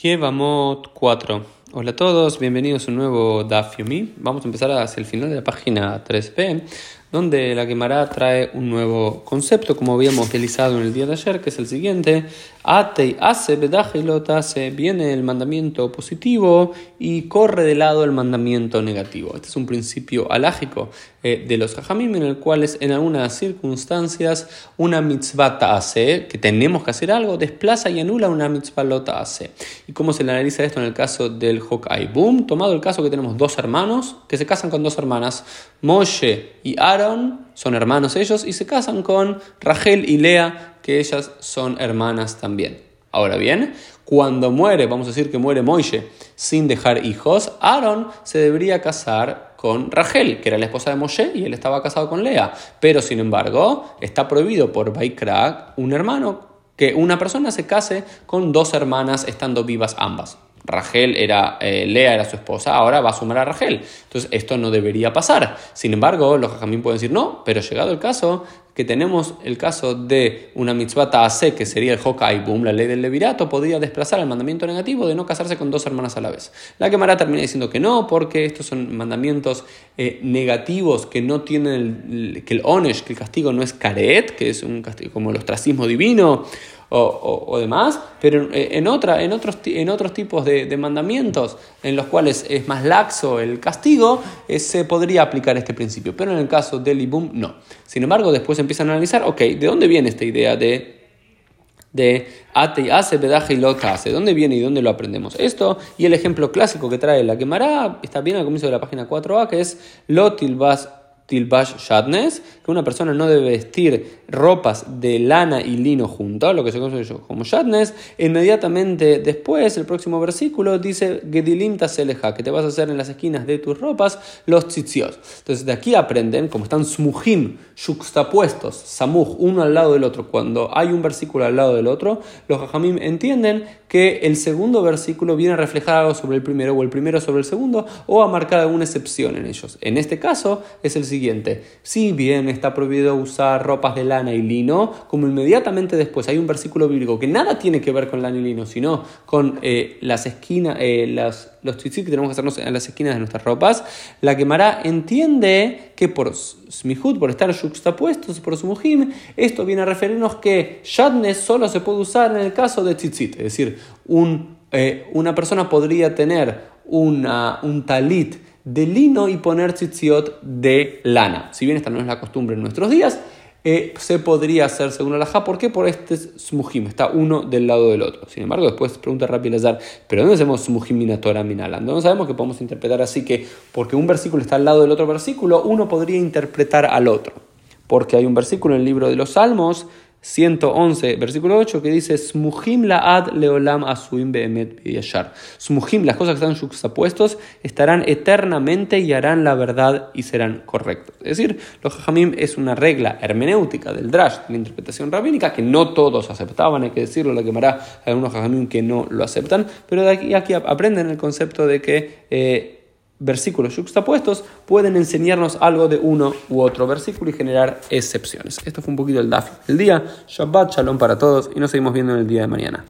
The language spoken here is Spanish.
Yevamot 4. Hola a todos, bienvenidos a un nuevo Daf Yomi. Vamos a empezar hacia el final de la página 3b, donde la Gemara trae un nuevo concepto, como habíamos utilizado en el día de ayer, que es el siguiente. Ate hace hace, viene el mandamiento positivo y corre de lado el mandamiento negativo. Este es un principio alágico eh, de los hajamim en el cual es, en algunas circunstancias una mitzvah hace, que tenemos que hacer algo, desplaza y anula una mitzvah lota hace. ¿Y cómo se le analiza esto en el caso del Hokai? Boom, tomado el caso que tenemos dos hermanos que se casan con dos hermanas, Moshe y Son hermanos ellos, y se casan con Rachel y Lea, que ellas son hermanas también. Ahora bien, cuando muere, vamos a decir que muere Moshe sin dejar hijos, Aaron se debería casar con Rachel, que era la esposa de Moshe, y él estaba casado con Lea. Pero sin embargo, está prohibido por Baikrak un hermano que una persona se case con dos hermanas estando vivas ambas. Rachel era, eh, Lea era su esposa, ahora va a sumar a Rachel. Entonces esto no debería pasar. Sin embargo, los jajamín pueden decir no, pero llegado el caso, que tenemos el caso de una mitzvah ta'ase, que sería el Hokai Boom, la ley del levirato, podría desplazar el mandamiento negativo de no casarse con dos hermanas a la vez. La Gemara termina diciendo que no, porque estos son mandamientos eh, negativos que no tienen el, que el onesh, que el castigo no es karet, que es un castigo como el ostracismo divino, o, demás, pero en, otra, en, otros, en otros tipos de, mandamientos en los cuales es más laxo el castigo, eh, se podría aplicar este principio, pero en el caso del Ibum no. Sin embargo, después empiezan a analizar, ok, ¿de dónde viene esta idea de de y hace, pedaje y lo hace. ¿Dónde viene y dónde lo aprendemos? Esto y el ejemplo clásico que trae la quemará está bien al comienzo de la página 4a, que es lotilbas tilbash shadnes, que una persona no debe vestir ropas de lana y lino juntos, lo que se conoce como shadnes. Inmediatamente después, el próximo versículo dice Gedilim taseleja, que te vas a hacer en las esquinas de tus ropas los tzitzios. Entonces de aquí aprenden, como están smujim, yuxtapuestos, samuj, uno al lado del otro, cuando hay un versículo al lado del otro, los hajamim entienden que el segundo versículo viene algo sobre el primero o el primero sobre el segundo o a marcar alguna excepción en ellos. En este caso es el siguiente. Si bien está prohibido usar ropas de lana y lino, como inmediatamente después hay un versículo bíblico que nada tiene que ver con lana y lino, sino con eh, las esquinas, eh, los tzitzit que tenemos que hacernos en las esquinas de nuestras ropas, la quemará entiende que por smihut, por estar juxtapuestos, por sumujim, esto viene a referirnos que shadnes solo se puede usar en el caso de tzitzit, es decir, eh, una persona podría tener una, un talit de lino y poner tzitziot de lana. Si bien esta no es la costumbre en nuestros días, eh, se podría hacer según la ¿Por qué? Por este smujim, está uno del lado del otro. Sin embargo, después pregunta rápido Lazar, ¿pero dónde hacemos smujim minatora minalando? No sabemos que podemos interpretar así que porque un versículo está al lado del otro versículo, uno podría interpretar al otro. Porque hay un versículo en el libro de los Salmos 111, versículo 8, que dice, Smuhim laad leolam asuim beemet yashar. Smuhim, las cosas que están juxtapuestos, estarán eternamente y harán la verdad y serán correctos. Es decir, los jajamim es una regla hermenéutica del drash, de la interpretación rabínica, que no todos aceptaban, hay que decirlo, la quemará algunos jajamim que no lo aceptan, pero de aquí, aquí aprenden el concepto de que... Eh, versículos juxtapuestos pueden enseñarnos algo de uno u otro versículo y generar excepciones. Esto fue un poquito el DAF del día. Shabbat, shalom para todos y nos seguimos viendo en el día de mañana.